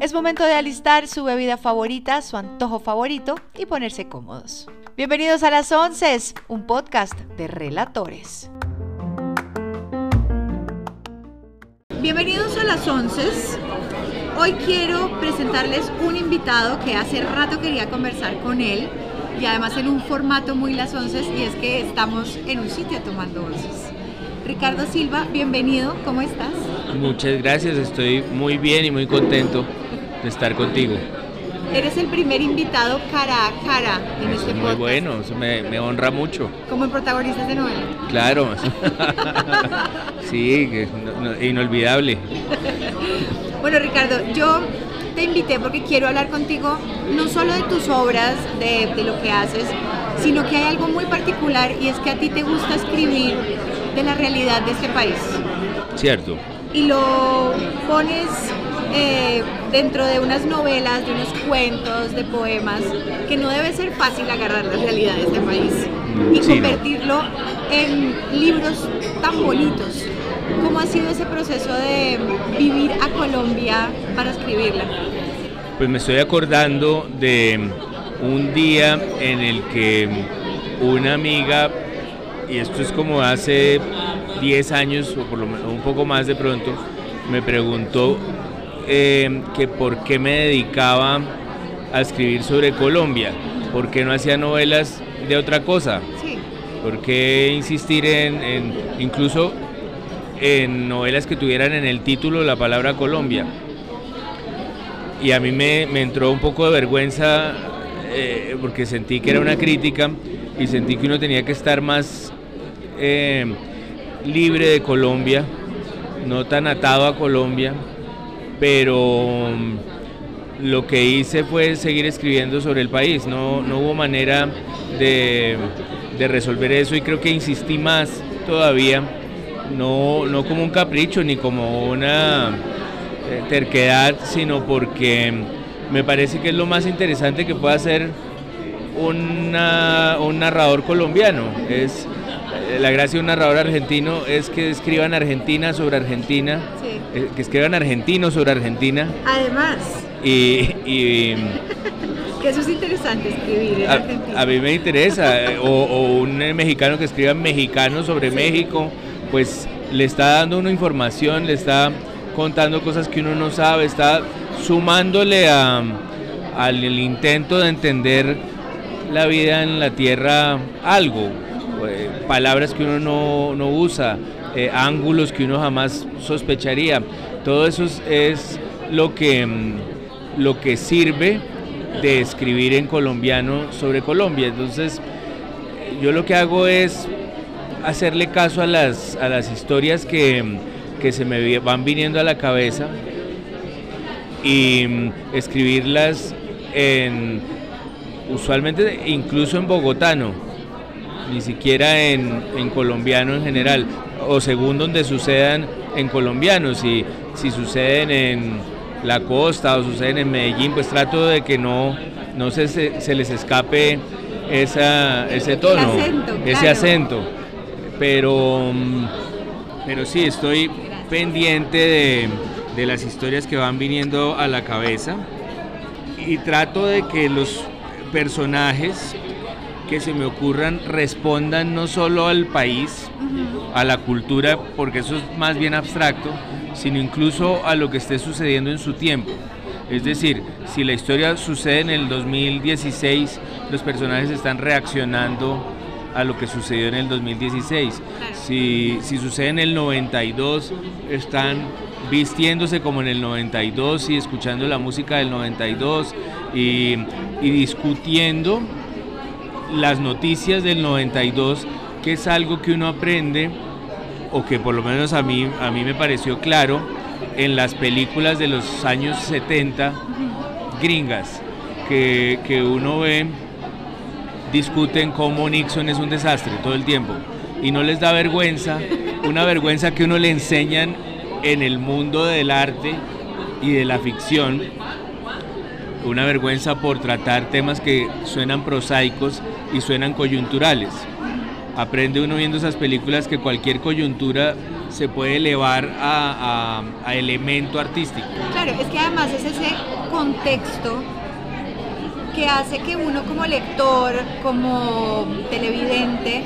Es momento de alistar su bebida favorita, su antojo favorito y ponerse cómodos. Bienvenidos a Las Once, un podcast de relatores. Bienvenidos a Las Once. Hoy quiero presentarles un invitado que hace rato quería conversar con él y además en un formato muy Las Once y es que estamos en un sitio tomando onces. Ricardo Silva, bienvenido, ¿cómo estás? Muchas gracias, estoy muy bien y muy contento de estar contigo. Eres el primer invitado cara a cara en este podcast. Muy bueno, eso me, honra mucho. Como en protagonistas de novela. Claro, sí, inolvidable. bueno, Ricardo, yo te invité porque quiero hablar contigo no solo de tus obras, de, de lo que haces, sino que hay algo muy particular y es que a ti te gusta escribir de la realidad de este país. Cierto. Y lo pones eh, dentro de unas novelas, de unos cuentos, de poemas, que no debe ser fácil agarrar la realidad de este país y convertirlo en libros tan bonitos. ¿Cómo ha sido ese proceso de vivir a Colombia para escribirla? Pues me estoy acordando de un día en el que una amiga y esto es como hace 10 años o por lo menos un poco más de pronto, me preguntó eh, que por qué me dedicaba a escribir sobre Colombia, por qué no hacía novelas de otra cosa, por qué insistir en, incluso en novelas que tuvieran en el título la palabra Colombia. Y a mí me, entró un poco de vergüenza eh, porque sentí que era una crítica y sentí que uno tenía que estar más eh, libre de Colombia, no tan atado a Colombia, pero mm, lo que hice fue seguir escribiendo sobre el país, no, hubo manera de, resolver eso y creo que insistí más todavía, no, no como un capricho ni como una eh, terquedad, sino porque me parece que es lo más interesante que puede hacer un narrador colombiano, es la gracia de un narrador argentino es que escriban Argentina sobre Argentina, eh, que escriban argentino sobre Argentina. Además. Y, que eso es interesante escribir en a, Argentina. A mí me interesa, eh, o, un mexicano que escriba mexicano sobre México, pues le está dando una información, le está contando cosas que uno no sabe, está sumándole a, al intento de entender la vida en la tierra algo, eh, palabras que uno no, usa, eh, ángulos que uno jamás sospecharía. Todo eso es, lo, que, mm, lo que sirve de escribir en colombiano sobre Colombia. Entonces, yo lo que hago es hacerle caso a las, a las historias que, que se me van viniendo a la cabeza y mm, escribirlas en, usualmente incluso en bogotano ni siquiera en, colombiano en general, o según donde sucedan en colombiano, si, si suceden en la costa o suceden en Medellín, pues trato de que no, no se, se les escape esa, ese tono, ese acento. Pero, pero sí, estoy pendiente de, de las historias que van viniendo a la cabeza y trato de que los personajes que se me ocurran respondan no solo al país, a la cultura, porque eso es más bien abstracto, sino incluso a lo que esté sucediendo en su tiempo. Es decir, si la historia sucede en el 2016, los personajes están reaccionando a lo que sucedió en el 2016. Si, sucede en el 92, están vistiéndose como en el 92 y escuchando la música del 92 y, y discutiendo las noticias del 92, que es algo que uno aprende, o que por lo menos a mí, a mí me pareció claro, en las películas de los años 70 gringas, que, que uno ve, discuten cómo Nixon es un desastre todo el tiempo, y no les da vergüenza, una vergüenza que uno le enseñan en el mundo del arte y de la ficción, una vergüenza por tratar temas que suenan prosaicos y suenan coyunturales. Aprende uno viendo esas películas que cualquier coyuntura se puede elevar a, a elemento artístico. Claro, es que además es ese contexto que hace que uno como lector, como televidente,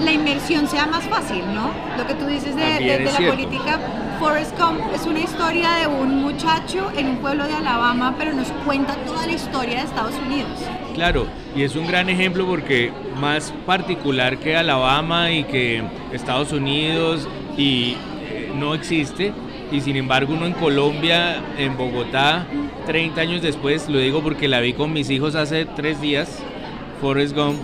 la inmersión sea más fácil, ¿no? Lo que tú dices de, la política, Forrest Gump es una historia de un muchacho en un pueblo de Alabama, pero nos cuenta toda la historia de Estados Unidos. Claro, y es un gran ejemplo porque más particular que Alabama y que Estados Unidos y eh, no existe, y sin embargo uno en Colombia, en Bogotá, 30 años después, lo digo porque la vi con mis hijos hace tres días, Forrest Gump,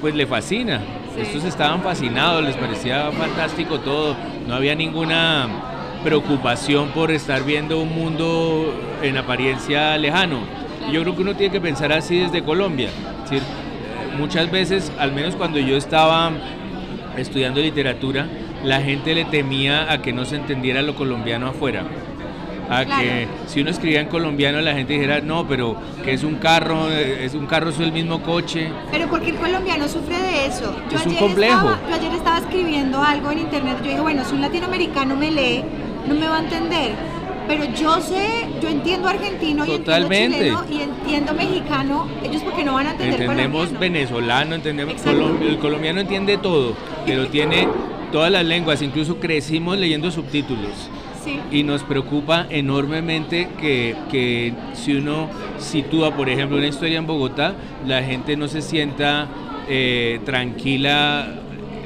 pues le fascina. Estos estaban fascinados, les parecía fantástico todo, no había ninguna preocupación por estar viendo un mundo en apariencia lejano. yo creo que uno tiene que pensar así desde Colombia. muchas veces, al menos cuando yo estaba estudiando literatura, la gente le temía a que no se entendiera lo colombiano afuera. A que si uno escribía en colombiano la gente dijera, no, pero que es un carro, es un carro, es el mismo coche. Pero porque el colombiano sufre de eso. es un complejo. yo ayer estaba escribiendo algo en internet, yo dije, bueno, si un latinoamericano me lee, no me va a entender. Pero yo sé, yo entiendo argentino y entiendo chileno y entiendo mexicano, ellos porque no van a entender Entendemos venezolano, entendemos, el colombiano entiende todo, pero tiene todas las lenguas, incluso crecimos leyendo subtítulos. Y nos preocupa enormemente que, que, si uno sitúa, por ejemplo, una historia en Bogotá, la gente no se sienta eh, tranquila,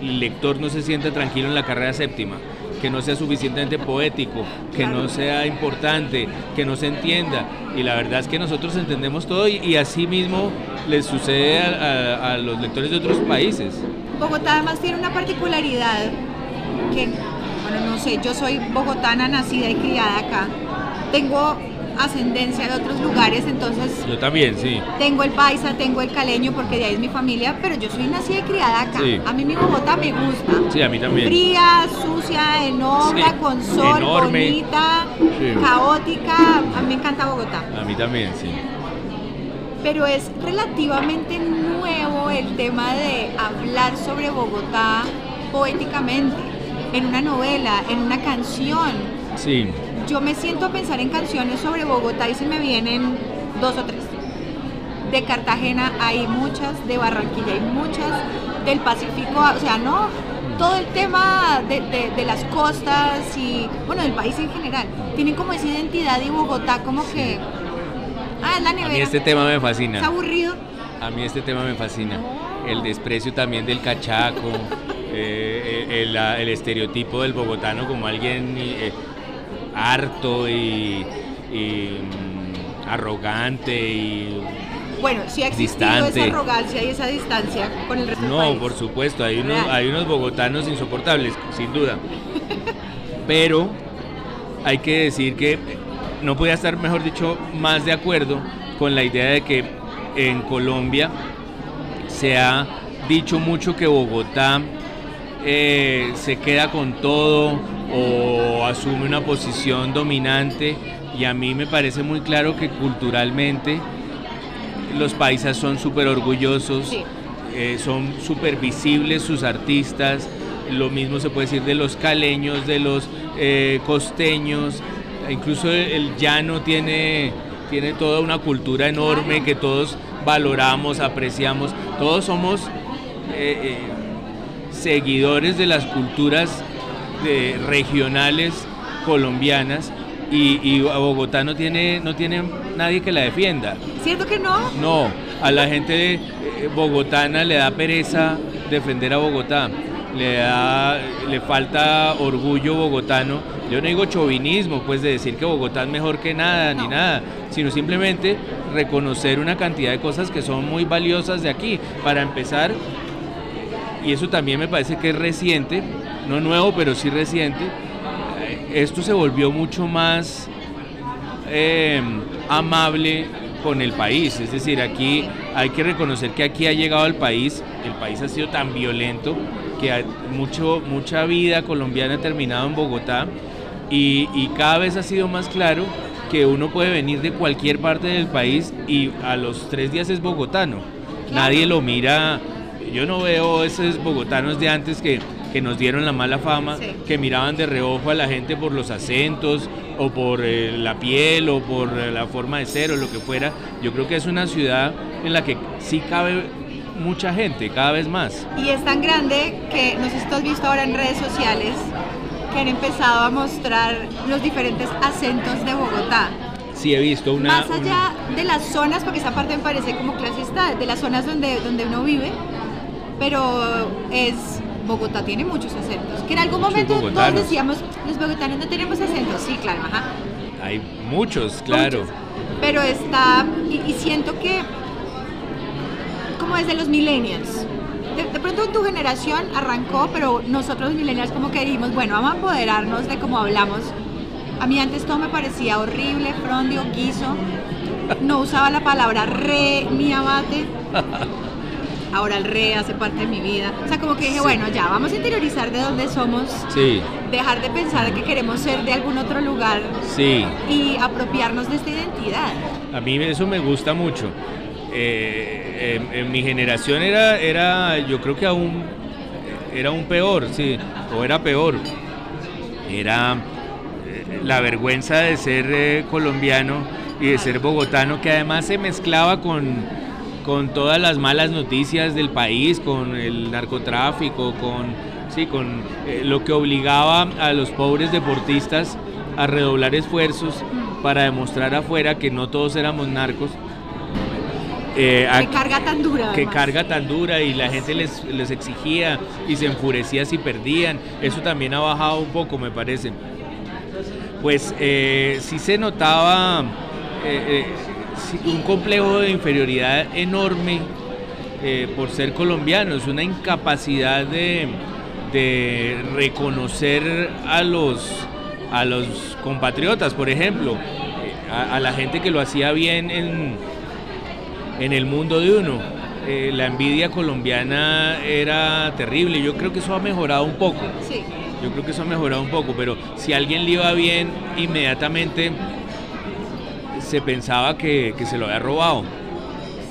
el lector no se sienta tranquilo en la carrera séptima que no sea suficientemente poético, que no sea importante, que no se entienda. Y la verdad es que nosotros entendemos todo y, así mismo les sucede a, los lectores de otros países. Bogotá además tiene una particularidad que, bueno, no sé, yo soy bogotana, nacida y criada acá. Tengo ascendencia de otros lugares, entonces... Yo también, sí. Tengo el paisa, tengo el caleño, porque de ahí es mi familia, pero yo soy nacida y criada acá. A mí mi Bogotá me gusta. Sí, a mí también. Fría, sucia, en obra, con sol, bonita, caótica. A mí me encanta Bogotá. A mí también, sí. Pero es relativamente nuevo el tema de hablar sobre Bogotá poéticamente, en una novela, en una canción. Sí yo me siento a pensar en canciones sobre Bogotá y se me vienen dos o tres. De Cartagena hay muchas, de Barranquilla hay muchas, del Pacífico, o sea, no, todo el tema de, las costas y, bueno, del país en general. Tienen como esa identidad y Bogotá como que... Ah, es la nevera. A mí este tema me fascina. ¿Es aburrido? A mí este tema me fascina. El desprecio también del cachaco, eh, eh, el, estereotipo del bogotano como alguien... Eh, harto y, mm, arrogante y bueno, sí ha existido esa arrogancia y esa distancia con el resto no, del país. por supuesto, hay unos, hay unos bogotanos insoportables, sin duda. Pero hay que decir que no podía estar, mejor dicho, más de acuerdo con la idea de que en Colombia se ha dicho mucho que Bogotá eh, se queda con todo o asume una posición dominante y a mí me parece muy claro que culturalmente los paisas son súper orgullosos, eh, son súper visibles sus artistas, lo mismo se puede decir de los caleños, de los eh, costeños, incluso el, llano tiene, tiene toda una cultura enorme que todos valoramos, apreciamos, todos somos seguidores de las culturas regionales colombianas y, Bogotá no tiene, no tiene nadie que la defienda. ¿Cierto que no? No, a la gente eh, bogotana le da pereza defender a Bogotá, le, da, le falta orgullo bogotano. Yo no digo chauvinismo, pues de decir que Bogotá es mejor que nada, ni nada, sino simplemente reconocer una cantidad de cosas que son muy valiosas de aquí. Para empezar, y eso también me parece que es reciente, no nuevo, pero sí reciente, esto se volvió mucho más em, amable con el país. Es decir, aquí hay que reconocer que aquí ha llegado el país, el país ha sido tan violento que mucho, mucha vida colombiana ha terminado en Bogotá y, cada vez ha sido más claro que uno puede venir de cualquier parte del país y a los tres días es bogotano. Nadie lo mira yo no veo esos bogotanos de antes que que nos dieron la mala fama, Sí. que miraban de reojo a la gente por los acentos o por eh, la piel o por eh, la forma de ser o lo que fuera. Yo creo que es una ciudad en la que sí cabe mucha gente, cada vez más. Y es tan grande que, no sé si tú has visto ahora en redes sociales, que han empezado a mostrar los diferentes acentos de Bogotá. Sí he visto una... Más allá de las zonas, porque esa parte me parece como clasista, de las zonas donde, donde uno vive, pero es Bogotá tiene muchos acentos. Que en algún momento todos decíamos, los bogotanos no tenemos acentos. Sí, claro, ajá. hay muchos, claro. Muchos. Pero está, y, y siento que, como desde los millennials, de, de pronto en tu generación arrancó, pero nosotros los millennials como que dijimos, bueno, vamos a apoderarnos de cómo hablamos. A mí antes todo me parecía horrible, frondio, guiso. No usaba la palabra re ni abate. Ahora el re hace parte de mi vida. O sea, como que dije, Sí. bueno, ya, vamos a interiorizar de dónde somos, Sí, dejar de pensar que queremos ser de algún otro lugar sí. y apropiarnos de esta identidad. A mí eso me gusta mucho. Eh, en, mi generación era, era, yo creo que aún era un peor, sí, o era peor. Era eh, la vergüenza de ser eh, colombiano y de ser bogotano, que además se mezclaba con, con todas las malas noticias del país, con el narcotráfico, con, sí, con lo que obligaba a los pobres deportistas a redoblar esfuerzos para demostrar afuera que no todos éramos narcos. Eh, a- Que carga tan dura. que además. carga tan dura y la gente les, les exigía y se enfurecía si perdían. Eso también ha bajado un poco, me parece. Pues eh, sí se notaba eh, eh, un complejo de inferioridad enorme por ser colombianos, una incapacidad de, de reconocer a los, a los compatriotas, por ejemplo, a, a la gente que lo hacía bien en, en el mundo de uno. Eh, la envidia colombiana era terrible. Yo creo que eso ha mejorado un poco. Sí. Yo creo que eso ha mejorado un poco, pero si a alguien le iba bien, inmediatamente se pensaba que, que se lo había robado,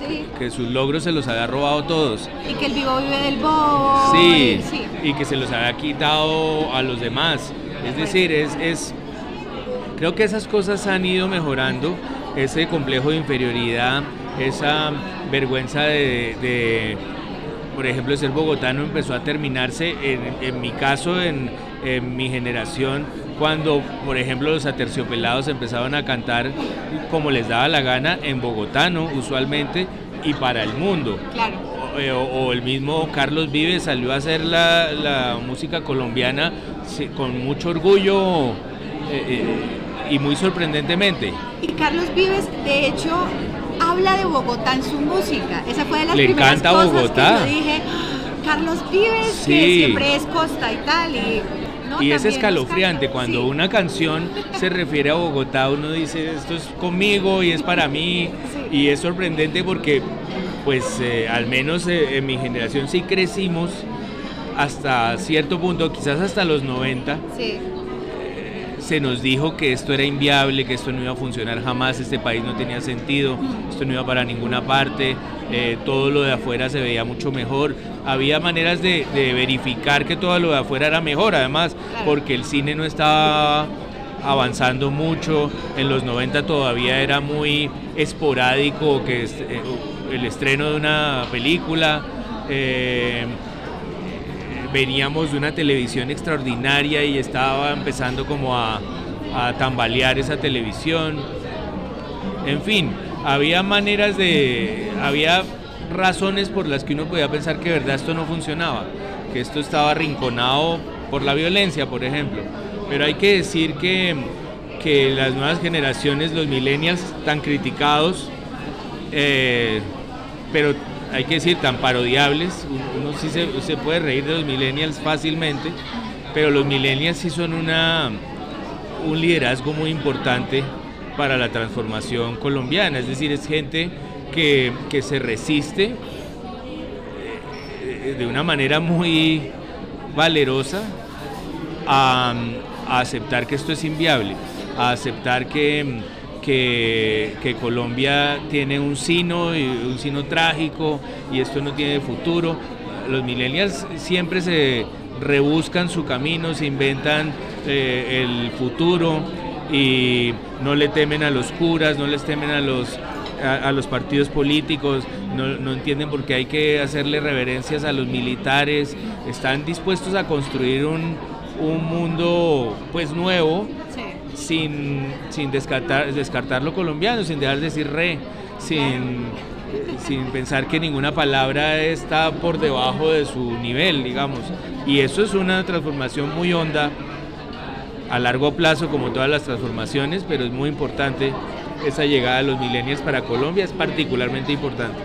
Sí. que sus logros se los había robado todos. Y que el vivo vive del bobo. Sí, sí. y que se los había quitado a los demás. Es decir, es, es creo que esas cosas han ido mejorando, ese complejo de inferioridad, esa vergüenza de, de, por ejemplo, ser bogotano empezó a terminarse, en, en mi caso, en, en mi generación, cuando, por ejemplo, los aterciopelados empezaron a cantar como les daba la gana en bogotano, usualmente, y para el mundo Claro. o, eh, o- o el mismo Carlos Vives salió a hacer la, la música colombiana con mucho orgullo eh, eh, y muy sorprendentemente. Y Carlos Vives, de hecho, habla de Bogotá en su música. Esa fue de las Le primeras encanta cosas Bogotá. que yo dije. "Ah, Carlos Vives, que siempre es costa y tal. Y, ¿no? y es escalofriante cuando sí. una canción se refiere a Bogotá, uno dice esto es conmigo y es para mí Sí. y es sorprendente porque pues eh, al menos eh, en mi generación sí crecimos hasta cierto punto, quizás hasta los 90, Sí. Se nos dijo que esto era inviable, que esto no iba a funcionar jamás, este país no tenía sentido, esto no iba para ninguna parte, eh, todo lo de afuera se veía mucho mejor. Había maneras de, de verificar que todo lo de afuera era mejor, además, porque el cine no estaba avanzando mucho, en los 90 todavía era muy esporádico que eh, el estreno de una película. eh, veníamos de una televisión extraordinaria y estaba empezando como a, tambalear esa televisión. En fin, había maneras de... había razones por las que uno podía pensar que de verdad esto no funcionaba, que esto estaba arrinconado por la violencia, por ejemplo. Pero hay que decir que, que las nuevas generaciones, los millennials, tan criticados, eh, pero hay que decir tan parodiables, uno sí se, puede reír de los millennials fácilmente, pero los millennials sí son una, un liderazgo muy importante para la transformación colombiana, es decir, es gente que, que se resiste eh, de una manera muy valerosa a aceptar que esto es inviable, a aceptar que, que, Colombia tiene un sino, un sino trágico y esto no tiene futuro. Los millennials siempre se, rebuscan su camino, se inventan eh, el futuro y no le temen a los curas, no les temen a los, a, los partidos políticos, no, entienden por qué hay que hacerle reverencias a los militares, están dispuestos a construir un, mundo pues nuevo sin, sin descartar, descartar lo colombiano, sin dejar de decir re, sin sin pensar que ninguna palabra está por debajo de su nivel, digamos. Y eso es una transformación muy honda a largo plazo, como todas las transformaciones, pero es muy importante esa llegada de los millennials para Colombia, es particularmente importante.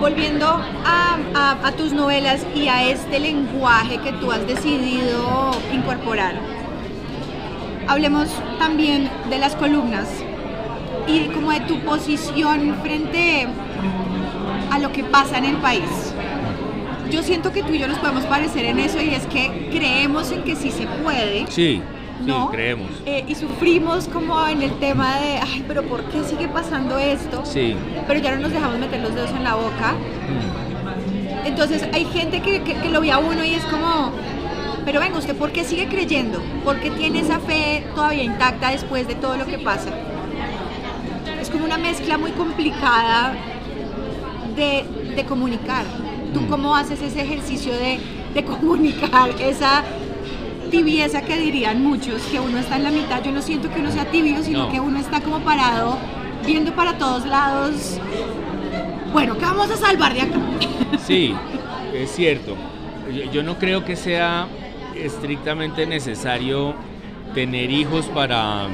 Volviendo a, tus novelas y a este lenguaje que tú has decidido incorporar, hablemos también de las columnas y como de tu posición frente a lo que pasa en el país. Yo siento que tú y yo nos podemos parecer en eso y es que creemos en que sí se puede. Sí. ¿no? creemos. Eh, y sufrimos como en el tema de, ay, pero ¿por qué sigue pasando esto? Sí. Pero ya no nos dejamos meter los dedos en la boca. Mm. Entonces hay gente que, que, lo ve a uno y es como, pero venga, ¿usted por qué sigue creyendo? ¿Por qué tiene esa fe todavía intacta después de todo lo que pasa? Es como una mezcla muy complicada de, comunicar. ¿Tú mm. cómo haces ese ejercicio de, comunicar esa tibieza que dirían muchos, que uno está en la mitad? Yo no siento que uno sea tibio, sino que uno está como parado, viendo para todos lados. Bueno, ¿qué vamos a salvar de acá? Sí, es cierto. Yo no creo que sea estrictamente necesario tener hijos para,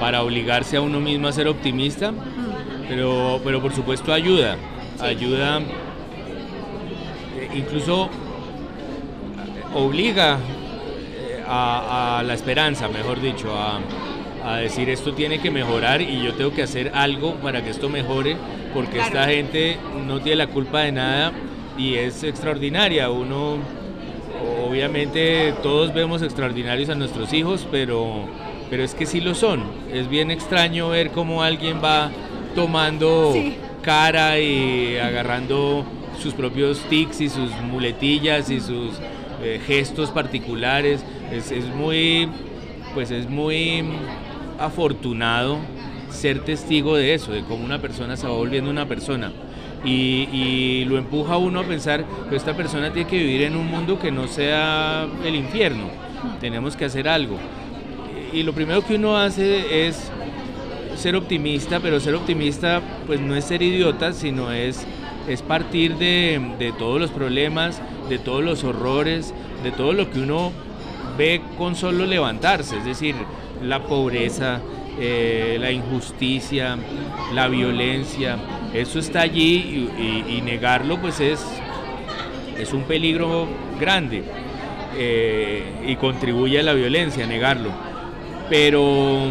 para obligarse a uno mismo a ser optimista, mm. pero, pero por supuesto ayuda ayuda, eh, incluso obliga eh, a, la esperanza, mejor dicho, a, decir esto tiene que mejorar y yo tengo que hacer algo para que esto mejore, porque esta gente no tiene la culpa de nada y es extraordinaria. Uno, obviamente, todos vemos extraordinarios a nuestros hijos, pero, pero es que sí lo son. Es bien extraño ver cómo alguien va tomando cara y agarrando sus propios tics y sus muletillas y sus eh, gestos particulares. Es, muy, pues es muy afortunado ser testigo de eso, de cómo una persona se va volviendo una persona. Y, lo empuja a uno a pensar que esta persona tiene que vivir en un mundo que no sea el infierno. Tenemos que hacer algo. Y lo primero que uno hace es ser optimista, pero ser optimista pues no es ser idiota, sino es, es partir de, todos los problemas, de todos los horrores, de todo lo que uno ve con solo levantarse, es decir, la pobreza, eh, la injusticia, la violencia, eso está allí y, negarlo pues es, es un peligro grande eh, y contribuye a la violencia, negarlo. Pero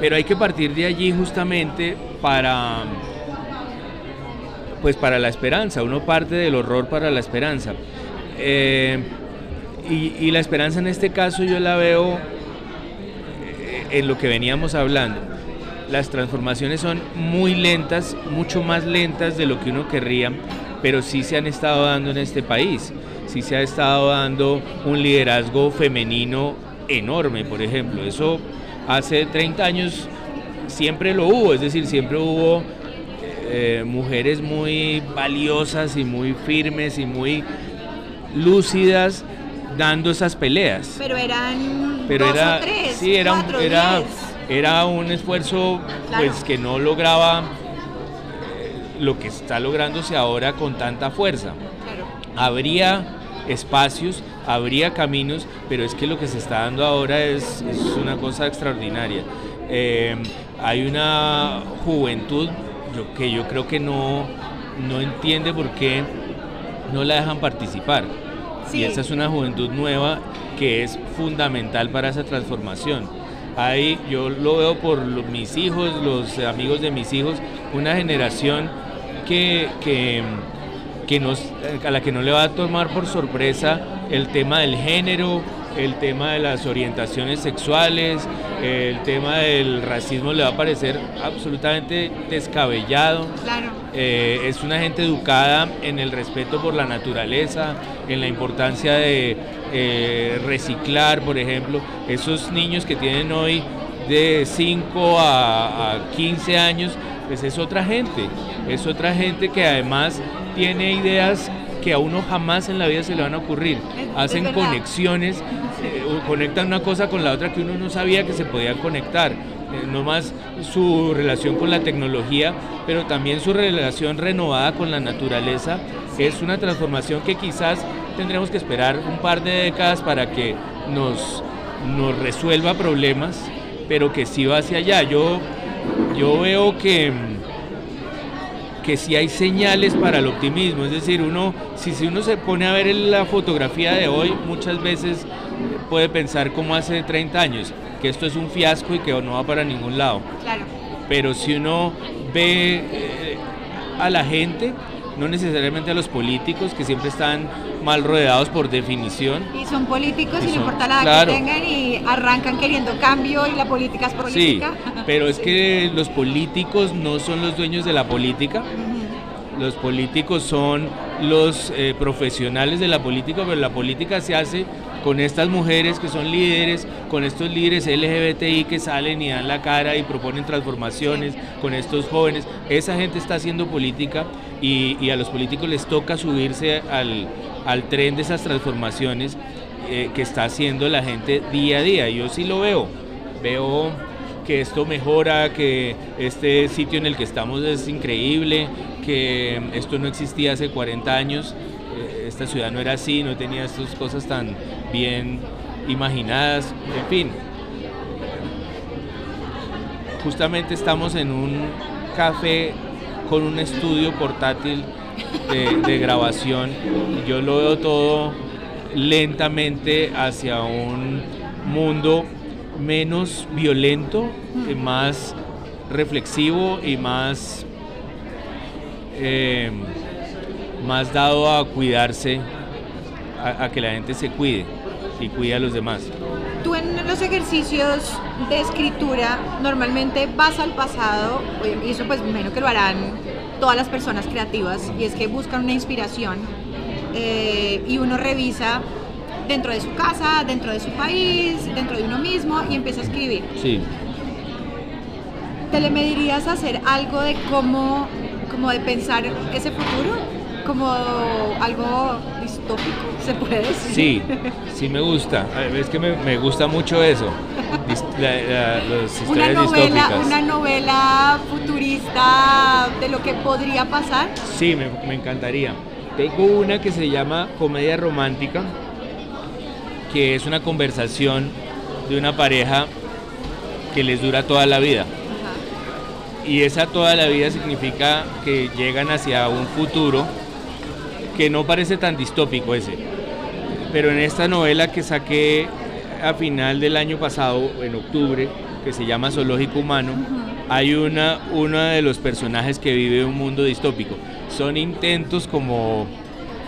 pero hay que partir de allí justamente para pues para la esperanza, uno parte del horror para la esperanza. Eh, y, la esperanza en este caso yo la veo eh, en lo que veníamos hablando. Las transformaciones son muy lentas, mucho más lentas de lo que uno querría, pero sí se han estado dando en este país. Sí se ha estado dando un liderazgo femenino enorme, por ejemplo. Eso hace 30 años siempre lo hubo, es decir, siempre hubo eh, mujeres muy valiosas y muy firmes y muy lúcidas dando esas peleas. Pero eran Pero era, tres, sí, era, un, era, era un esfuerzo pues que no lograba eh, lo que está lográndose ahora con tanta fuerza. Habría espacios, habría caminos, pero es que lo que se está dando ahora es, una cosa extraordinaria. Eh, hay una juventud que yo creo que no, no entiende por qué no la dejan participar. Y esa es una juventud nueva que es fundamental para esa transformación. Hay, yo lo veo por mis hijos, los amigos de mis hijos, una generación que, que que nos, a la que no le va a tomar por sorpresa el tema del género el tema de las orientaciones sexuales, el tema del racismo le va a parecer absolutamente descabellado. Claro. Eh, es una gente educada en el respeto por la naturaleza, en la importancia de eh, reciclar, por ejemplo. Esos niños que tienen hoy de 5 a, a 15 años, pues es otra gente, es otra gente que además tiene ideas que a uno jamás en la vida se le van a ocurrir. Hacen conexiones, eh, conectan una cosa con la otra que uno no sabía que se podía conectar. Eh, no más su relación con la tecnología, pero también su relación renovada con la naturaleza. Es una transformación que quizás tendremos que esperar un par de décadas para que nos, nos resuelva problemas, pero que sí va hacia allá. Yo, yo veo que que si hay señales para el optimismo, es decir, uno, si, si uno se pone a ver la fotografía de hoy, muchas veces puede pensar como hace 30 años, que esto es un fiasco y que no va para ningún lado. Claro. Pero si uno ve eh, a la gente, no necesariamente a los políticos que siempre están mal rodeados por definición. Y son políticos y, no importa la edad que tengan y arrancan queriendo cambio y la política es política. Sí, pero es que los políticos no son los dueños de la política. Los políticos son los eh, profesionales de la política, pero la política se hace con estas mujeres que son líderes, con estos líderes LGBTI que salen y dan la cara y proponen transformaciones, con estos jóvenes. Esa gente está haciendo política y, a los políticos les toca subirse al, tren de esas transformaciones eh, que está haciendo la gente día a día. Yo sí lo veo, veo que esto mejora, que este sitio en el que estamos es increíble, que esto no existía hace 40 años, eh, esta ciudad no era así, no tenía estas cosas tan bien imaginadas, en fin. Justamente estamos en un café con un estudio portátil de, grabación. Yo lo veo todo lentamente hacia un mundo menos violento, más reflexivo y más, eh, más dado a cuidarse, a, que la gente se cuide y cuide a los demás. Tú en los ejercicios de escritura normalmente vas al pasado, y eso pues menos que lo harán todas las personas creativas, y es que buscan una inspiración eh, y uno revisa dentro de su casa, dentro de su país, dentro de uno mismo y empieza a escribir. Sí. ¿Te le medirías a hacer algo de cómo, como de pensar ese futuro? Como algo distópico, ¿se puede decir? Sí, sí me gusta. Es que me, gusta mucho eso. una novela, una novela futurista de lo que podría pasar. Sí, me, me encantaría. Tengo una que se llama Comedia Romántica, que es una conversación de una pareja que les dura toda la vida. Y esa toda la vida significa que llegan hacia un futuro que no parece tan distópico ese. Pero en esta novela que saqué a final del año pasado, en octubre, que se llama Zoológico Humano, hay una, uno de los personajes que vive un mundo distópico. Son intentos como,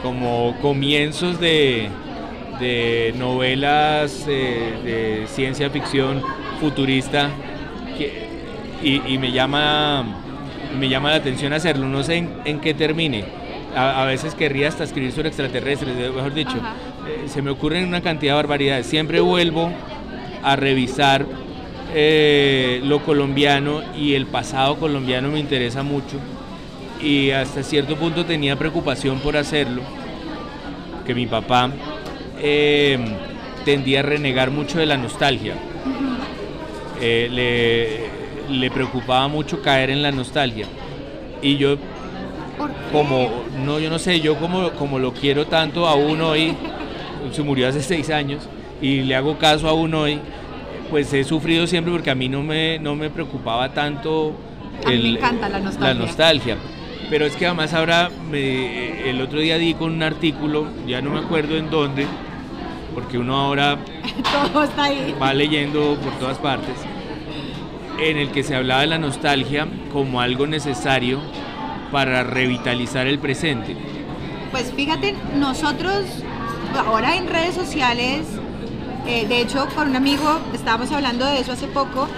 como comienzos de, de novelas eh, de ciencia ficción futurista y, me, llama, me llama la atención hacerlo. No sé en, qué termine. A, veces querría hasta escribir sobre extraterrestres, mejor dicho. Eh, se me ocurren una cantidad de barbaridades. Siempre vuelvo a revisar eh, lo colombiano y el pasado colombiano me interesa mucho. Y hasta cierto punto tenía preocupación por hacerlo. Que mi papá eh, tendía a renegar mucho de la nostalgia. Eh, le, preocupaba mucho caer en la nostalgia. Y yo, como, no, yo no sé, yo como, como lo quiero tanto aún hoy, se murió hace seis años, y le hago caso aún hoy, pues he sufrido siempre porque a mí no me, no me preocupaba tanto la nostalgia. Pero es que además ahora, el otro día di con un artículo, ya no me acuerdo en dónde, porque uno ahora va leyendo por todas partes, en el que se hablaba de la nostalgia como algo necesario para revitalizar el presente. Pues fíjate, nosotros ahora en redes sociales Eh, de hecho, con un amigo estábamos hablando de eso hace poco,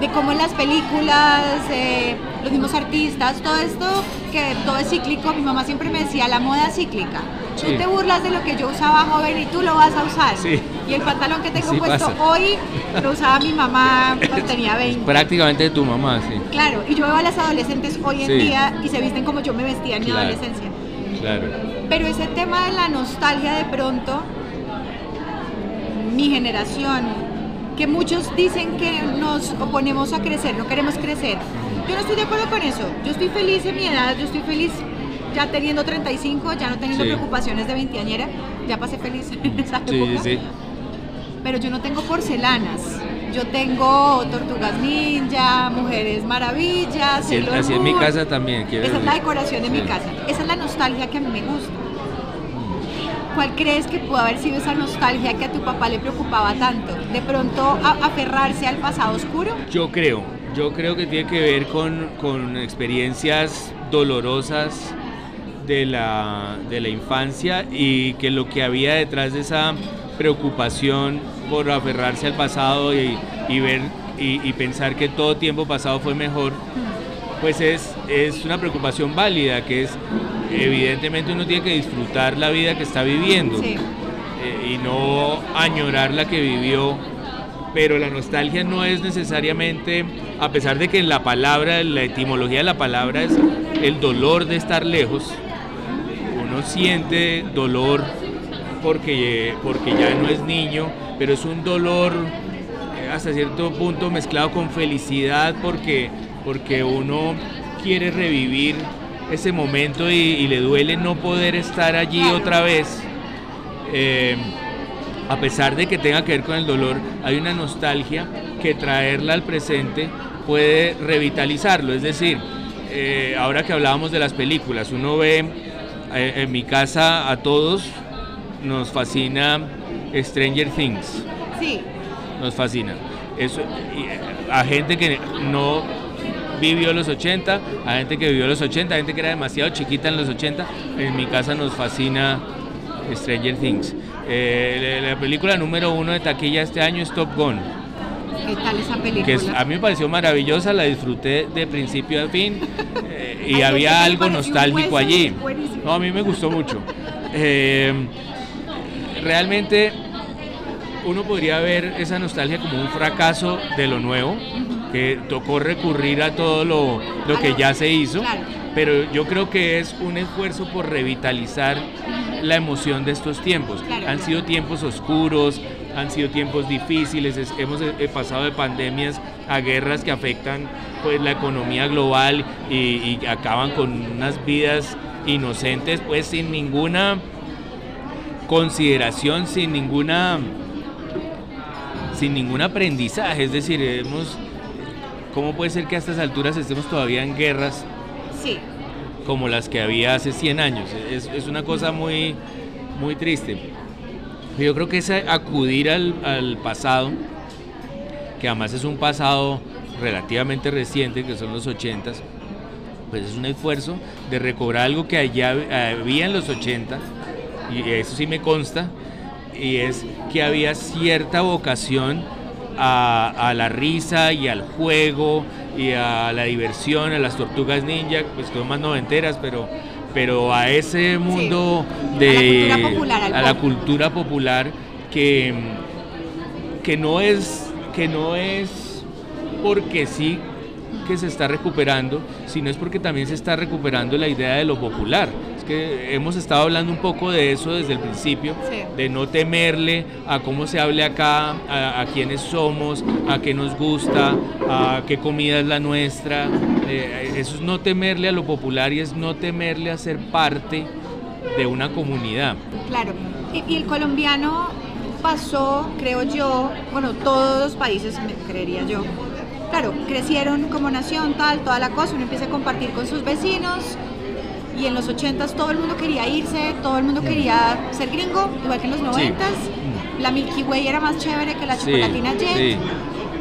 de cómo en las películas, eh, los mismos artistas, todo esto, que todo es cíclico, mi mamá siempre me decía, la moda cíclica. Tú te burlas de lo que yo usaba joven y tú lo vas a usar. Y el pantalón que tengo puesto hoy lo usaba mi mamá cuando tenía 20. Prácticamente de tu mamá, sí. Claro, y yo veo a las adolescentes hoy en día y se visten como yo me vestía en mi adolescencia. Claro. Pero ese tema de la nostalgia de pronto mi generación, que muchos dicen que nos oponemos a crecer, no queremos crecer. Yo no estoy de acuerdo con eso. Yo estoy feliz en mi edad, yo estoy feliz ya teniendo 35, ya no teniendo preocupaciones de veinteañera, ya pasé feliz en esa época. Sí, sí. Pero yo no tengo porcelanas. Yo tengo tortugas ninja, mujeres maravillas. así en mi casa también. Esa es la decoración de mi casa. Esa es la nostalgia que a mí me gusta. ¿Cuál crees que pudo haber sido esa nostalgia que a tu papá le preocupaba tanto? ¿De pronto aferrarse al pasado oscuro? Yo creo, yo creo que tiene que ver con, experiencias dolorosas de la, de la infancia y que lo que había detrás de esa preocupación por aferrarse al pasado y, ver y, pensar que todo tiempo pasado fue mejor, pues es, es una preocupación válida, que es evidentemente uno tiene que disfrutar la vida que está viviendo eh, y no añorar la que vivió, pero la nostalgia no es necesariamente, a pesar de que en la palabra, la etimología de la palabra es el dolor de estar lejos, uno siente dolor porque, porque ya no es niño, pero es un dolor eh, hasta cierto punto mezclado con felicidad porque, porque uno quiere revivir ese momento y, le duele no poder estar allí otra vez. Eh, a pesar de que tenga que ver con el dolor, hay una nostalgia que traerla al presente puede revitalizarlo. Es decir, eh, ahora que hablábamos de las películas, uno ve eh, en mi casa a todos nos fascina Stranger Things. Sí. Nos fascina. Eso, a gente que no vivió los 80, a gente que vivió los 80, a gente que era demasiado chiquita en los 80. En mi casa nos fascina Stranger Things. Eh, la, película número uno de taquilla este año es Top Gun. ¿Qué tal esa película? Que a mí me pareció maravillosa, la disfruté de principio a fin eh, y había algo nostálgico allí. No, a mí me gustó mucho. Eh, realmente uno podría ver esa nostalgia como un fracaso de lo nuevo que tocó recurrir a todo lo, que ya se hizo, pero yo creo que es un esfuerzo por revitalizar la emoción de estos tiempos. han sido tiempos oscuros, han sido tiempos difíciles, hemos eh, pasado de pandemias a guerras que afectan pues la economía global y, y acaban con unas vidas inocentes pues sin ninguna consideración, sin ninguna sin ningún aprendizaje, es decir, hemos ¿Cómo puede ser que a estas alturas estemos todavía en guerras? Sí. Como las que había hace 100 años. Es, una cosa muy, muy triste. Yo creo que es acudir al, pasado, que además es un pasado relativamente reciente, que son los 80 pues es un esfuerzo de recobrar algo que allá había en los 80, y eso sí me consta, y es que había cierta vocación a, la risa y al juego y a la diversión, a las tortugas ninja, pues son más noventeras, pero, pero a ese mundo de... A la cultura popular, que, que, no es, que no es porque sí que se está recuperando, sino es porque también se está recuperando la idea de lo popular que hemos estado hablando un poco de eso desde el principio, de no temerle a cómo se hable acá, a, quiénes somos, a qué nos gusta, a qué comida es la nuestra. Eh, eso es no temerle a lo popular y es no temerle a ser parte de una comunidad. Claro, y, el colombiano pasó, creo yo, bueno, todos los países, creería yo, claro, crecieron como nación, tal, toda la cosa, uno empieza a compartir con sus vecinos, y en los 80s todo el mundo quería irse, todo el mundo quería ser gringo, igual que en los 90s. La Milky Way era más chévere que la chocolatina Jet.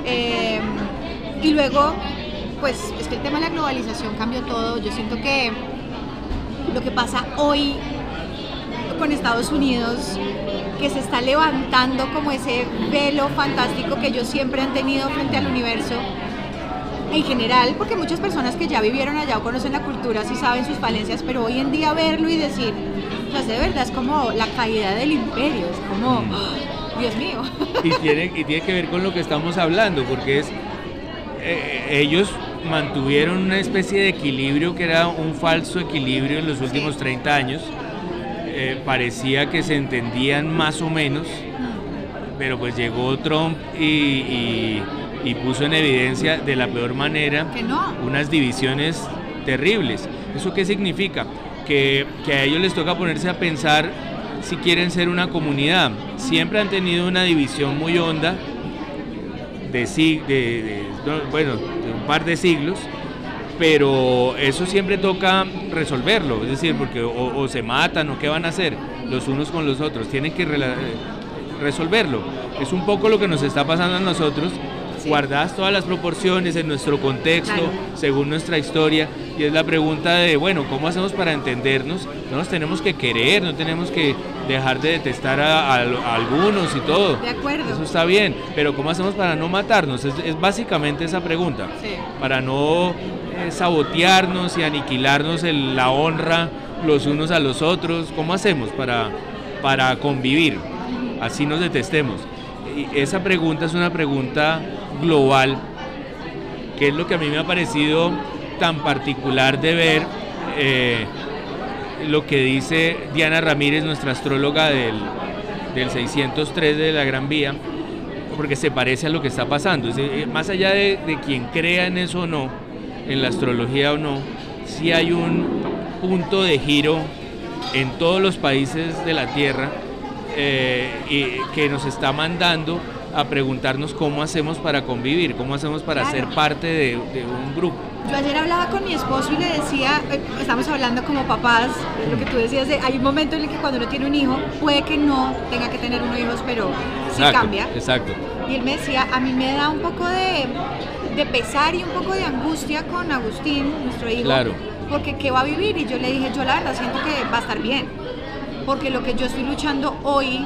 Eh, y luego, pues es que el tema de la globalización cambió todo. Yo siento que lo que pasa hoy con Estados Unidos que se está levantando como ese velo fantástico que ellos siempre han tenido frente al universo en general, porque muchas personas que ya vivieron allá o conocen la cultura sí saben sus falencias, pero hoy en día verlo y decir, o sea, de verdad es como la caída del imperio, es como, mm. ¡oh! Dios mío. Y tiene, y tiene que ver con lo que estamos hablando, porque es, eh, ellos mantuvieron una especie de equilibrio que era un falso equilibrio en los últimos 30 años. Eh, parecía que se entendían más o menos, pero pues llegó Trump y y puso en evidencia de la peor manera unas divisiones terribles. ¿Eso qué significa? Que, a ellos les toca ponerse a pensar si quieren ser una comunidad. Siempre han tenido una división muy honda de, de, bueno, de un par de siglos, pero eso siempre toca resolverlo, es decir, porque o, se matan o qué van a hacer los unos con los otros, tienen que resolverlo. Es un poco lo que nos está pasando a nosotros guardadas todas las proporciones en nuestro contexto, según nuestra historia, y es la pregunta de, bueno, ¿cómo hacemos para entendernos? No nos tenemos que querer, no tenemos que dejar de detestar a, algunos y todo. De acuerdo. Eso está bien, pero ¿cómo hacemos para no matarnos? Es, básicamente esa pregunta, para no eh, sabotearnos y aniquilarnos la honra los unos a los otros, ¿cómo hacemos para, para convivir? Así nos detestemos. Y esa pregunta es una pregunta global, que es lo que a mí me ha parecido tan particular de ver eh, lo que dice Diana Ramírez, nuestra astróloga del, 603 de la Gran Vía, porque se parece a lo que está pasando. Más allá de, quien crea en eso o no, en la astrología o no, si hay un punto de giro en todos los países de la Tierra eh, y que nos está mandando a preguntarnos cómo hacemos para convivir, cómo hacemos para ser parte de, un grupo. Yo ayer hablaba con mi esposo y le decía, eh, estamos hablando como papás, lo que tú decías, de, hay un momento en el que cuando uno tiene un hijo, puede que no tenga que tener unos hijos, pero sí cambia. Exacto. Y él me decía, a mí me da un poco de, de pesar y un poco de angustia con Agustín, nuestro hijo, claro. porque ¿qué va a vivir? Y yo le dije, yo la verdad siento que va a estar bien, porque lo que yo estoy luchando hoy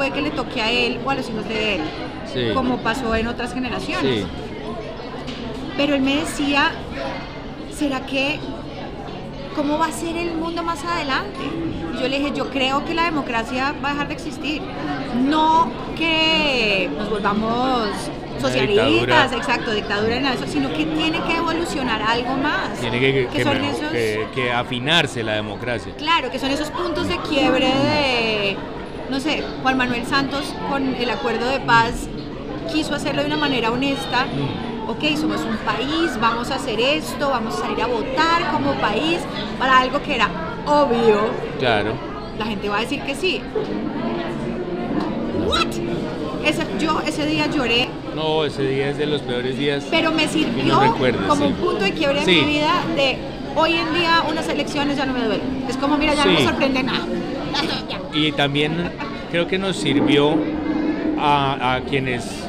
puede que le toque a él o a los hijos de él, como pasó en otras generaciones. Pero él me decía, ¿será que cómo va a ser el mundo más adelante? Yo le dije, yo creo que la democracia va a dejar de existir. No que nos volvamos socialistas, exacto, dictadura en eso, sino que tiene que evolucionar algo más. Tiene que, que afinarse la democracia. Claro, que son esos puntos de quiebre de no sé, Juan Manuel Santos con el acuerdo de paz quiso hacerlo de una manera honesta. Ok, somos un país, vamos a hacer esto, vamos a salir a votar como país para algo que era obvio. Claro. La gente va a decir que sí. ¿What? yo ese día lloré. No, ese día es de los peores días. Pero me sirvió como un punto de quiebre en mi vida de hoy en día unas elecciones ya no me duelen. Es como, mira, ya no me sorprende nada. Y también creo que nos sirvió a, quienes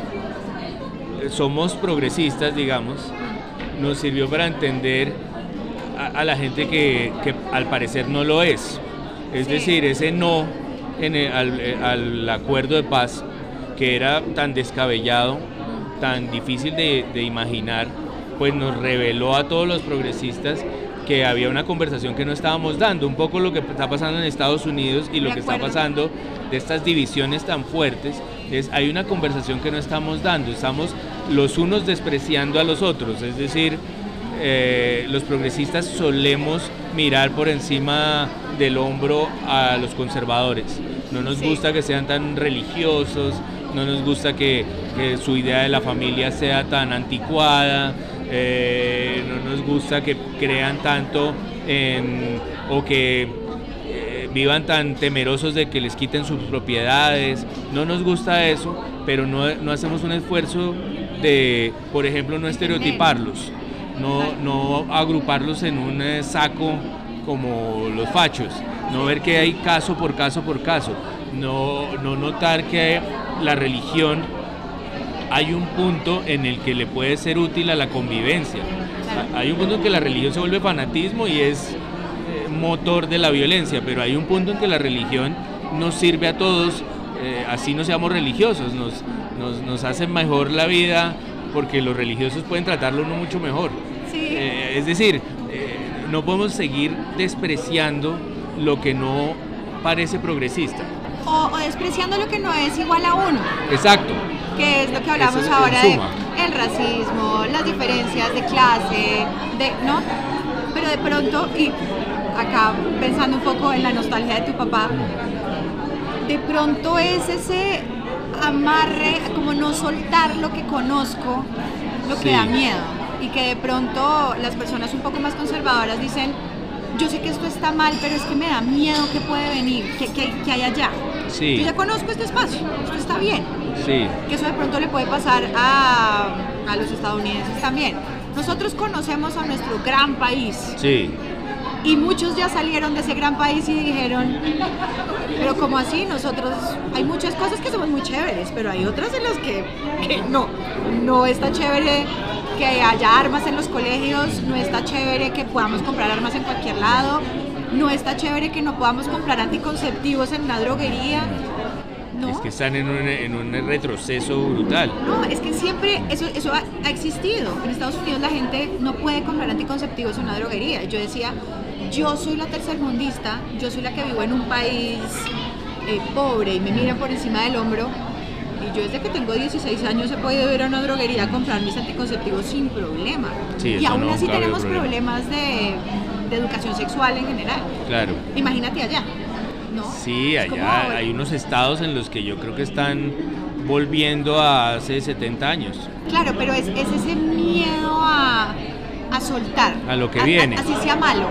somos progresistas, digamos, nos sirvió para entender a, la gente que, al parecer no lo es. Es decir, ese no en al, acuerdo de paz, que era tan descabellado, tan difícil de, de imaginar, pues nos reveló a todos los progresistas que había una conversación que no estábamos dando, un poco lo que está pasando en Estados Unidos y lo que está pasando de estas divisiones tan fuertes, es hay una conversación que no estamos dando, estamos los unos despreciando a los otros, es decir, eh, los progresistas solemos mirar por encima del hombro a los conservadores, no nos gusta que sean tan religiosos, no nos gusta que, que su idea de la familia sea tan anticuada, eh, no nos gusta que crean tanto en, o que eh, vivan tan temerosos de que les quiten sus propiedades, no nos gusta eso, pero no, no hacemos un esfuerzo de, por ejemplo, no estereotiparlos, no, no agruparlos en un eh, saco como los fachos, no ver que hay caso por caso por caso, no, no notar que la religión hay un punto en el que le puede ser útil a la convivencia. Hay un punto en que la religión se vuelve fanatismo y es eh, motor de la violencia, pero hay un punto en que la religión nos sirve a todos, eh, así no seamos religiosos, nos, nos, nos hace mejor la vida porque los religiosos pueden tratarlo uno mucho mejor. Eh, es decir, eh, no podemos seguir despreciando lo que no parece progresista. O, despreciando lo que no es igual a uno. Exacto. Que es lo que hablamos ahora de el racismo, las diferencias de clase, de, ¿no? Pero de pronto, y acá pensando un poco en la nostalgia de tu papá, de pronto es ese amarre, como no soltar lo que conozco, lo que da miedo. Y que de pronto las personas un poco más conservadoras dicen, yo sé que esto está mal, pero es que me da miedo que puede venir, que, que, hay allá. Sí. Yo ya conozco este espacio, esto está bien. Sí. Que eso de pronto le puede pasar a, a los estadounidenses también. Nosotros conocemos a nuestro gran país. Sí. Y muchos ya salieron de ese gran país y dijeron, pero como así, nosotros, hay muchas cosas que somos muy chéveres, pero hay otras en las que, que no, no está chévere que haya armas en los colegios, no está chévere que podamos comprar armas en cualquier lado, no está chévere que no podamos comprar anticonceptivos en una droguería. ¿No? Es que están en un, en un, retroceso brutal. No, es que siempre eso, eso ha, ha, existido. En Estados Unidos la gente no puede comprar anticonceptivos en una droguería. Yo decía, yo soy la tercermundista, yo soy la que vivo en un país eh, pobre y me miran por encima del hombro. Y yo desde que tengo 16 años he podido ir a una droguería a comprar mis anticonceptivos sin problema. y aún así tenemos problemas de, educación sexual en general. Claro. Imagínate allá. ¿No? Sí, allá hay unos estados en los que yo creo que están volviendo a hace 70 años. Claro, pero es, ese miedo a, soltar. A lo que viene. así sea malo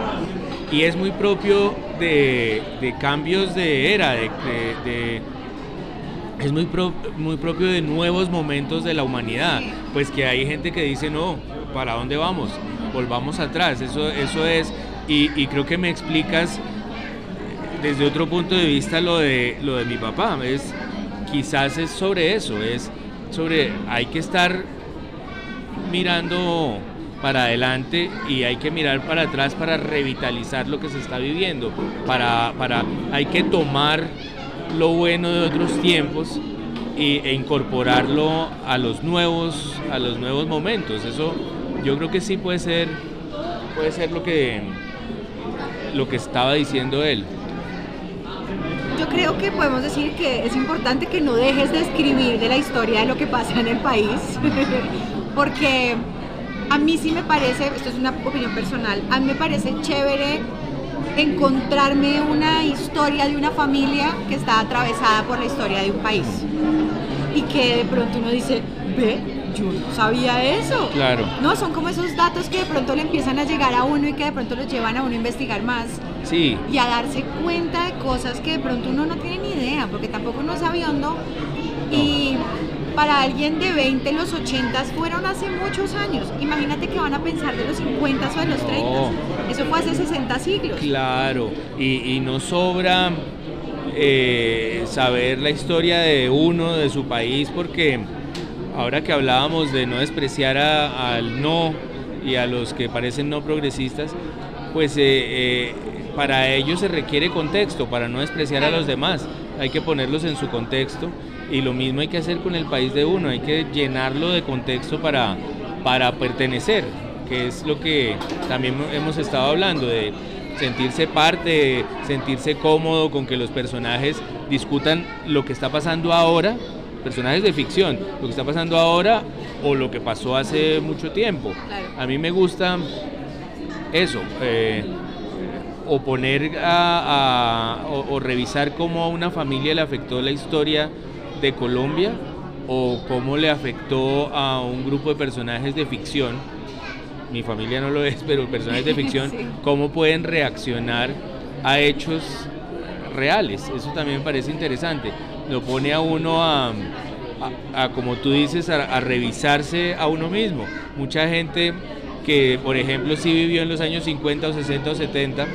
y es muy propio de, cambios de era, de, es muy, muy propio de nuevos momentos de la humanidad, pues que hay gente que dice, no, ¿para dónde vamos? Volvamos atrás, eso, eso es, y, creo que me explicas desde otro punto de vista lo de, lo de mi papá, es, quizás es sobre eso, es sobre, hay que estar mirando para adelante y hay que mirar para atrás para revitalizar lo que se está viviendo. Para, para, hay que tomar lo bueno de otros tiempos e incorporarlo a los nuevos, a los nuevos momentos. Eso yo creo que sí puede ser, puede ser lo que, lo que estaba diciendo él. Yo creo que podemos decir que es importante que no dejes de escribir de la historia de lo que pasa en el país, porque a mí sí me parece, esto es una opinión personal, a mí me parece chévere encontrarme una historia de una familia que está atravesada por la historia de un país. Y que de pronto uno dice, ve, yo no sabía eso. Claro. No, son como esos datos que de pronto le empiezan a llegar a uno y que de pronto los llevan a uno a investigar más. Sí. Y a darse cuenta de cosas que de pronto uno no tiene ni idea, porque tampoco uno es sabiondo. Y para alguien de 20 los 80 fueron hace muchos años. Imagínate que van a pensar de los 50 o de los 30. Eso fue hace 60 siglos. Claro, y, y no sobra eh, saber la historia de uno, de su país, porque ahora que hablábamos de no despreciar al no y a los que parecen no progresistas, pues eh, eh, para ellos se requiere contexto, para no despreciar a los demás, hay que ponerlos en su contexto y lo mismo hay que hacer con el país de uno, hay que llenarlo de contexto para, para pertenecer, que es lo que también hemos estado hablando, de sentirse parte, sentirse cómodo con que los personajes discutan lo que está pasando ahora, personajes de ficción, lo que está pasando ahora o lo que pasó hace mucho tiempo. A mí me gusta eso. Eh, o poner a, o, revisar cómo a una familia le afectó la historia de Colombia o cómo le afectó a un grupo de personajes de ficción, mi familia no lo es, pero personajes de ficción, cómo pueden reaccionar a hechos reales. Eso también me parece interesante. Lo pone a uno a, como tú dices, a, revisarse a uno mismo. Mucha gente que, por ejemplo, sí vivió en los años 50 o 60 o 70,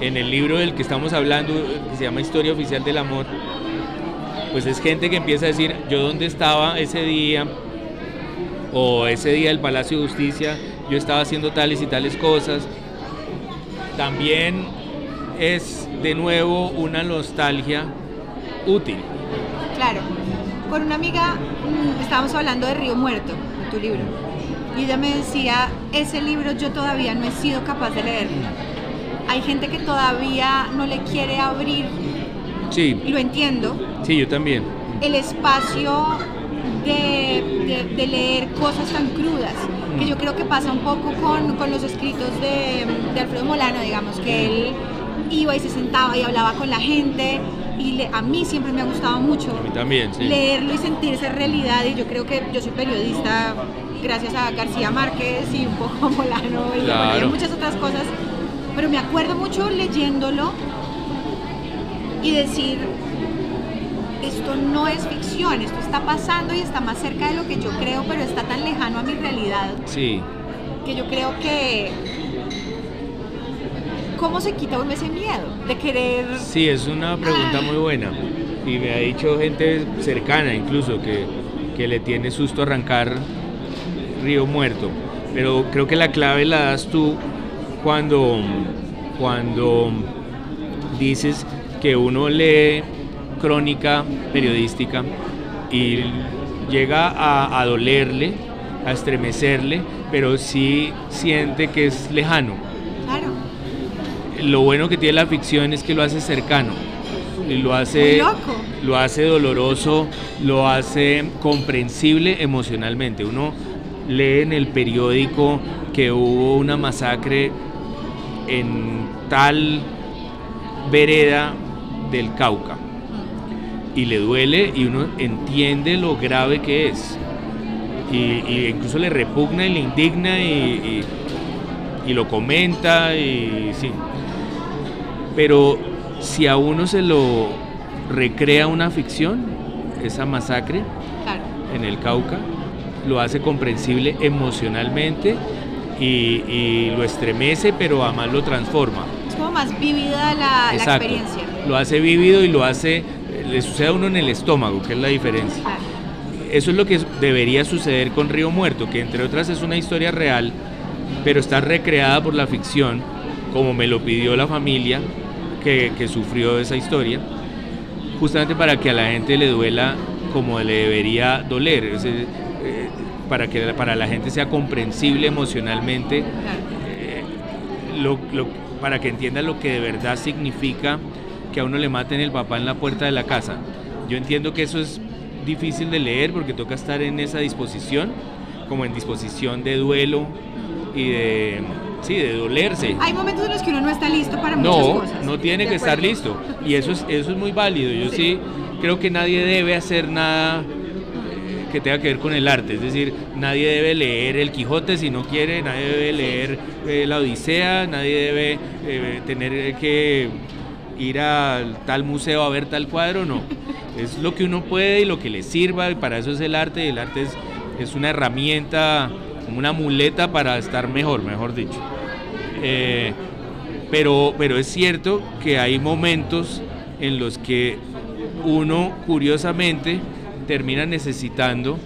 en el libro del que estamos hablando, que se llama Historia Oficial del Amor, pues es gente que empieza a decir, yo dónde estaba ese día, o ese día del Palacio de Justicia, yo estaba haciendo tales y tales cosas. También es de nuevo una nostalgia útil. Claro. Con una amiga mm, estábamos hablando de Río Muerto, tu libro, y ella me decía, ese libro yo todavía no he sido capaz de leerlo. Hay gente que todavía no le quiere abrir, Sí, lo entiendo, sí, yo también. el espacio de, de- de leer cosas tan crudas, que yo creo que pasa un poco con, con los escritos de, de Alfredo Molano, digamos, que él iba y se sentaba y hablaba con la gente, y le- a mí siempre me ha gustado mucho A mí también, sí. leerlo y sentir esa realidad, y yo creo que yo soy periodista gracias a García Márquez y un poco a Molano y, bueno, y muchas otras cosas, pero me acuerdo mucho leyéndolo y decir, esto no es ficción, esto está pasando y está más cerca de lo que yo creo, pero está tan lejano a mi realidad Sí, que yo creo que... ¿Cómo se quita uno ese miedo de querer... sí, es una pregunta muy buena. Y me ha dicho gente cercana incluso que, que le tiene susto arrancar Río Muerto. Pero creo que la clave la das tú cuando, cuando dices que uno lee crónica periodística y llega a, a dolerle, a estremecerle, pero sí siente que es lejano. Claro, Lo bueno que tiene la ficción es que lo hace cercano, y lo hace, loco. lo hace doloroso, lo hace comprensible emocionalmente. Uno lee en el periódico que hubo una masacre en tal vereda del Cauca y le duele y uno entiende lo grave que es. Y, y incluso le repugna y le indigna y, y- y lo comenta y sí. Pero si a uno se lo recrea una ficción, esa masacre Claro. en el Cauca, lo hace comprensible emocionalmente y, y lo estremece, pero además lo transforma. Es como más vívida la, experiencia. Lo hace vívido y lo hace, le sucede a uno en el estómago, que es la diferencia. Claro. Eso es lo que debería suceder con Río Muerto, que entre otras es una historia real, pero está recreada por la ficción, como me lo pidió la familia que, que sufrió esa historia, justamente para que a la gente le duela como le debería doler, es decir, eh, para que para la gente sea comprensible emocionalmente eh, lo- lo- para que entienda lo que de verdad significa que a uno le maten el papá en la puerta de la casa. Yo entiendo que eso es difícil de leer porque toca estar en esa disposición, como en disposición de duelo y de, sí, de dolerse. Hay momentos en los que uno no está listo para muchas No, cosas. no tiene De que estar listo. Y eso es, eso es muy válido. Yo Sí. sí. creo que nadie debe hacer nada que tenga que ver con el arte. Es decir, nadie debe leer El Quijote si no quiere, nadie debe leer eh, La Odisea, nadie debe eh, tener que ir a tal museo a ver tal cuadro, no. Es lo que uno puede y lo que le sirva, y para eso es el arte. Y el arte es, es una herramienta, como una muleta para estar mejor, mejor dicho. Eh, pero, pero es cierto que hay momentos en los que uno, curiosamente, termina necesitando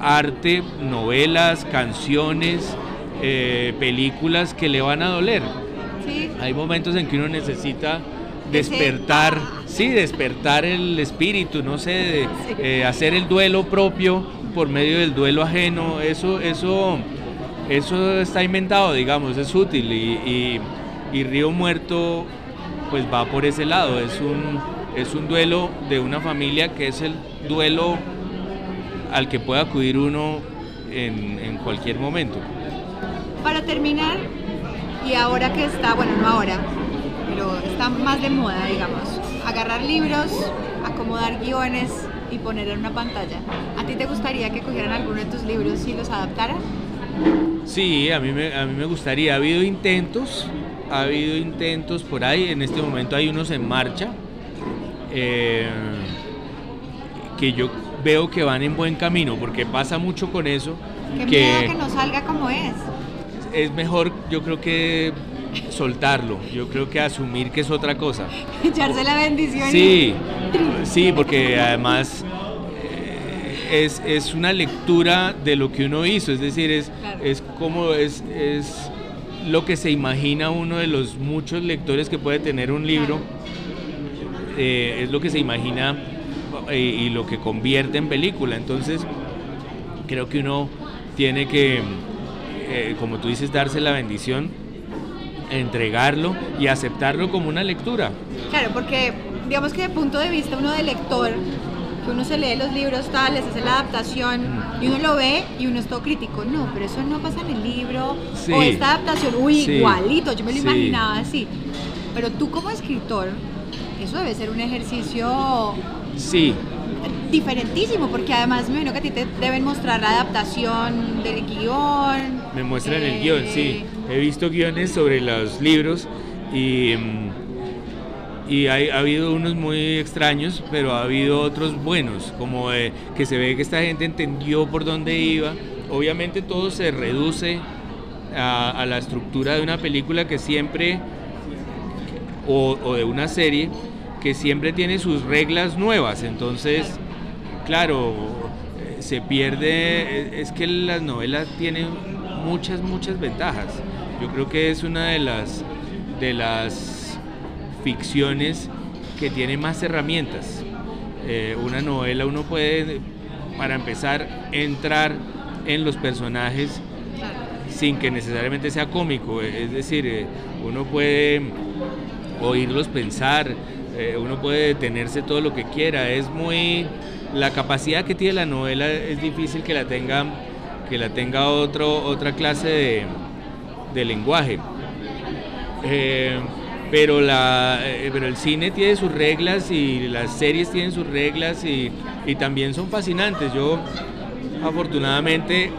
arte, novelas, canciones, eh, películas que le van a doler. Sí. Hay momentos en que uno necesita despertar, ah. sí, despertar el espíritu, no sé, de, eh, hacer el duelo propio por medio del duelo ajeno, eso, eso, eso está inventado, digamos, es útil y, y- y Río Muerto pues va por ese lado, es un, es un duelo de una familia que es el duelo al que puede acudir uno en, en cualquier momento. Para terminar, y ahora que está, bueno, no ahora, pero está más de moda, digamos, agarrar libros, acomodar guiones y poner en una pantalla. ¿A ti te gustaría que cogieran alguno de tus libros y los adaptaran? Sí, a mí, me, a mí me gustaría. Ha habido intentos, ha habido intentos por ahí. En este momento hay unos en marcha eh, que yo veo que van en buen camino, porque pasa mucho con eso. Qué que miedo que no salga como es. es mejor, yo creo que soltarlo. Yo creo que asumir que es otra cosa. Echarse la bendición. y- Sí, sí, porque además eh, es, es una lectura de lo que uno hizo, es decir, es, Claro. es como es, es lo que se imagina uno de los muchos lectores que puede tener un libro, eh, es lo que se imagina eh, y lo que convierte en película. Entonces, creo que uno tiene que, eh, como tú dices, darse la bendición, entregarlo y aceptarlo como una lectura. Claro, porque digamos que de punto de vista uno de lector, que uno se lee los libros tales, hace la adaptación y uno lo ve y uno es todo crítico. No, pero eso no pasa en el libro. O esta adaptación, uy, igualito, yo me lo imaginaba así. Pero tú como escritor, eso debe ser un ejercicio sí. diferentísimo, porque además me imagino que a ti te deben mostrar la adaptación del guion. Me muestran el guion, sí. Eh, He visto guiones sobre los libros y, mm, y hay, ha habido unos muy extraños, pero ha habido otros buenos, como que se ve que esta gente entendió por dónde iba. Obviamente todo se reduce a, la estructura de una película que siempre, o, o de una serie, que siempre tiene sus reglas nuevas. Entonces, claro, se pierde, es que las novelas tienen muchas, muchas ventajas. Yo creo que es una de las, de las ficciones que tiene más herramientas. Eh, una novela uno puede, para empezar, entrar en los personajes sin que necesariamente sea cómico. Es decir, eh, uno puede oírlos pensar, eh, uno puede detenerse todo lo que quiera. Es muy... La capacidad que tiene la novela es difícil que la tenga, que la tenga otro, otra clase de, de lenguaje. Eh, pero, la, eh, pero el cine tiene sus reglas y las series tienen sus reglas y, también son fascinantes. Yo afortunadamente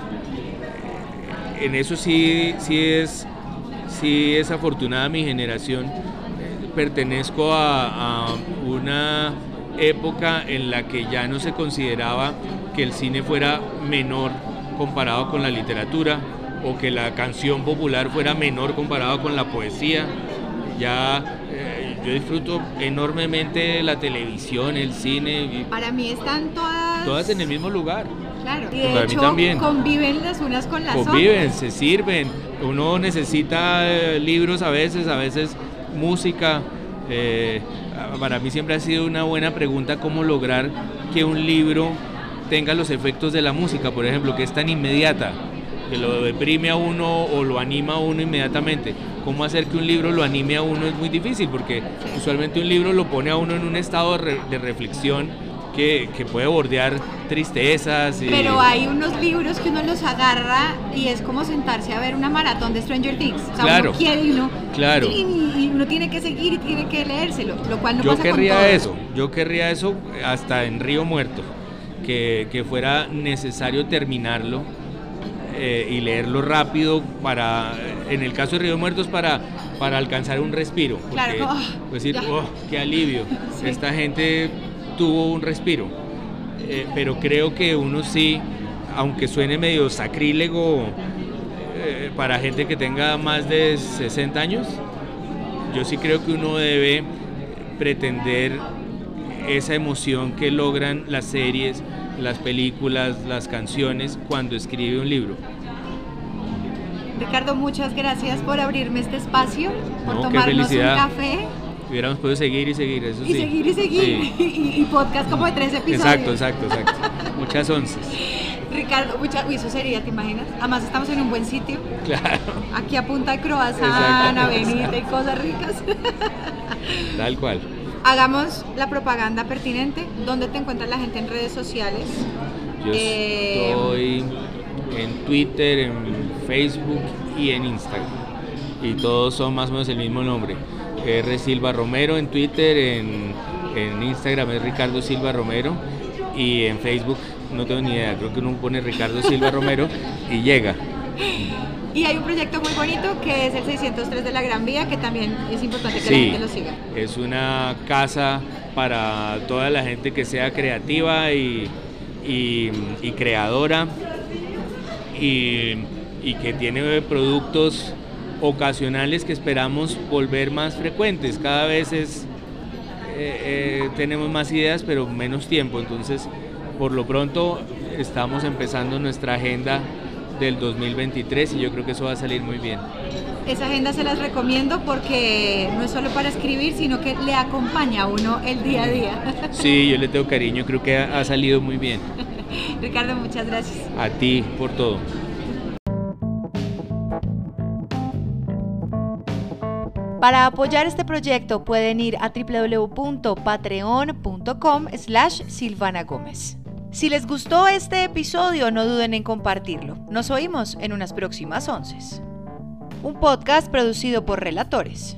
en eso sí, sí, es, sí es afortunada mi generación. Pertenezco a, a una época en la que ya no se consideraba que el cine fuera menor comparado con la literatura o que la canción popular fuera menor comparado con la poesía. Ya eh, yo disfruto enormemente la televisión, el cine. Para mí están todas... Todas en el mismo lugar. Claro, y de hecho también. conviven las unas con las otras. Conviven, se sirven. Uno necesita eh, libros a veces, a veces música. Eh, para mí siempre ha sido una buena pregunta cómo lograr que un libro tenga los efectos de la música, por ejemplo, que es tan inmediata que lo deprime a uno o lo anima a uno inmediatamente. ¿Cómo hacer que un libro lo anime a uno es muy difícil? Porque usualmente un libro lo pone a uno en un estado de, reflexión que, puede bordear tristezas. Pero hay unos libros que uno los agarra y es como sentarse a ver una maratón de Stranger Things. claro, uno quiere y uno, claro. y, uno tiene que seguir y tiene que leérselo, lo cual no yo pasa querría eso, yo querría eso hasta en Río Muerto, que, que fuera necesario terminarlo eh, y leerlo rápido para, en el caso de Río Muertos, para, para alcanzar un respiro. claro, pues decir, oh, qué alivio, esta gente tuvo un respiro. Eh, pero creo que uno sí, aunque suene medio sacrílego eh, para gente que tenga más de 60 años, yo sí creo que uno debe pretender esa emoción que logran las series, las películas, las canciones cuando escribe un libro. Ricardo, muchas gracias por abrirme este espacio, por tomarnos un café. Hubiéramos podido seguir y seguir, eso y seguir y seguir. Y, podcast como de tres episodios. Exacto, exacto, exacto. Muchas once. Ricardo, mucha, uy, eso sería, ¿te imaginas? Además estamos en un buen sitio. Claro. Aquí a punta de croissant, avenida y cosas ricas. Tal cual hagamos la propaganda pertinente. ¿Dónde te encuentra la gente en redes sociales? Yo eh, estoy en Twitter, en Facebook y en Instagram. Y todos son más o menos el mismo nombre. R. Silva Romero en Twitter, en, en Instagram es Ricardo Silva Romero y en Facebook no tengo ni idea, creo que uno pone Ricardo Silva Romero y llega. Y hay un proyecto muy bonito que es el 603 de la Gran Vía, que también es importante que la gente lo siga. Es una casa para toda la gente que sea creativa y, creadora y, que tiene productos ocasionales que esperamos volver más frecuentes. Cada vez es, eh, eh, tenemos más ideas pero menos tiempo, entonces por lo pronto estamos empezando nuestra agenda del 2023 y yo creo que eso va a salir muy bien. Esa agenda se las recomiendo porque no es solo para escribir, sino que le acompaña a uno el día a día. Sí, yo le tengo cariño, creo que ha, ha salido muy bien. Ricardo, muchas gracias. A ti por todo. Para apoyar este proyecto pueden ir a www.patreon.com slash Silvana Gómez. Si les gustó este episodio, no duden en compartirlo. Nos oímos en unas próximas once. Un podcast producido por Relatores.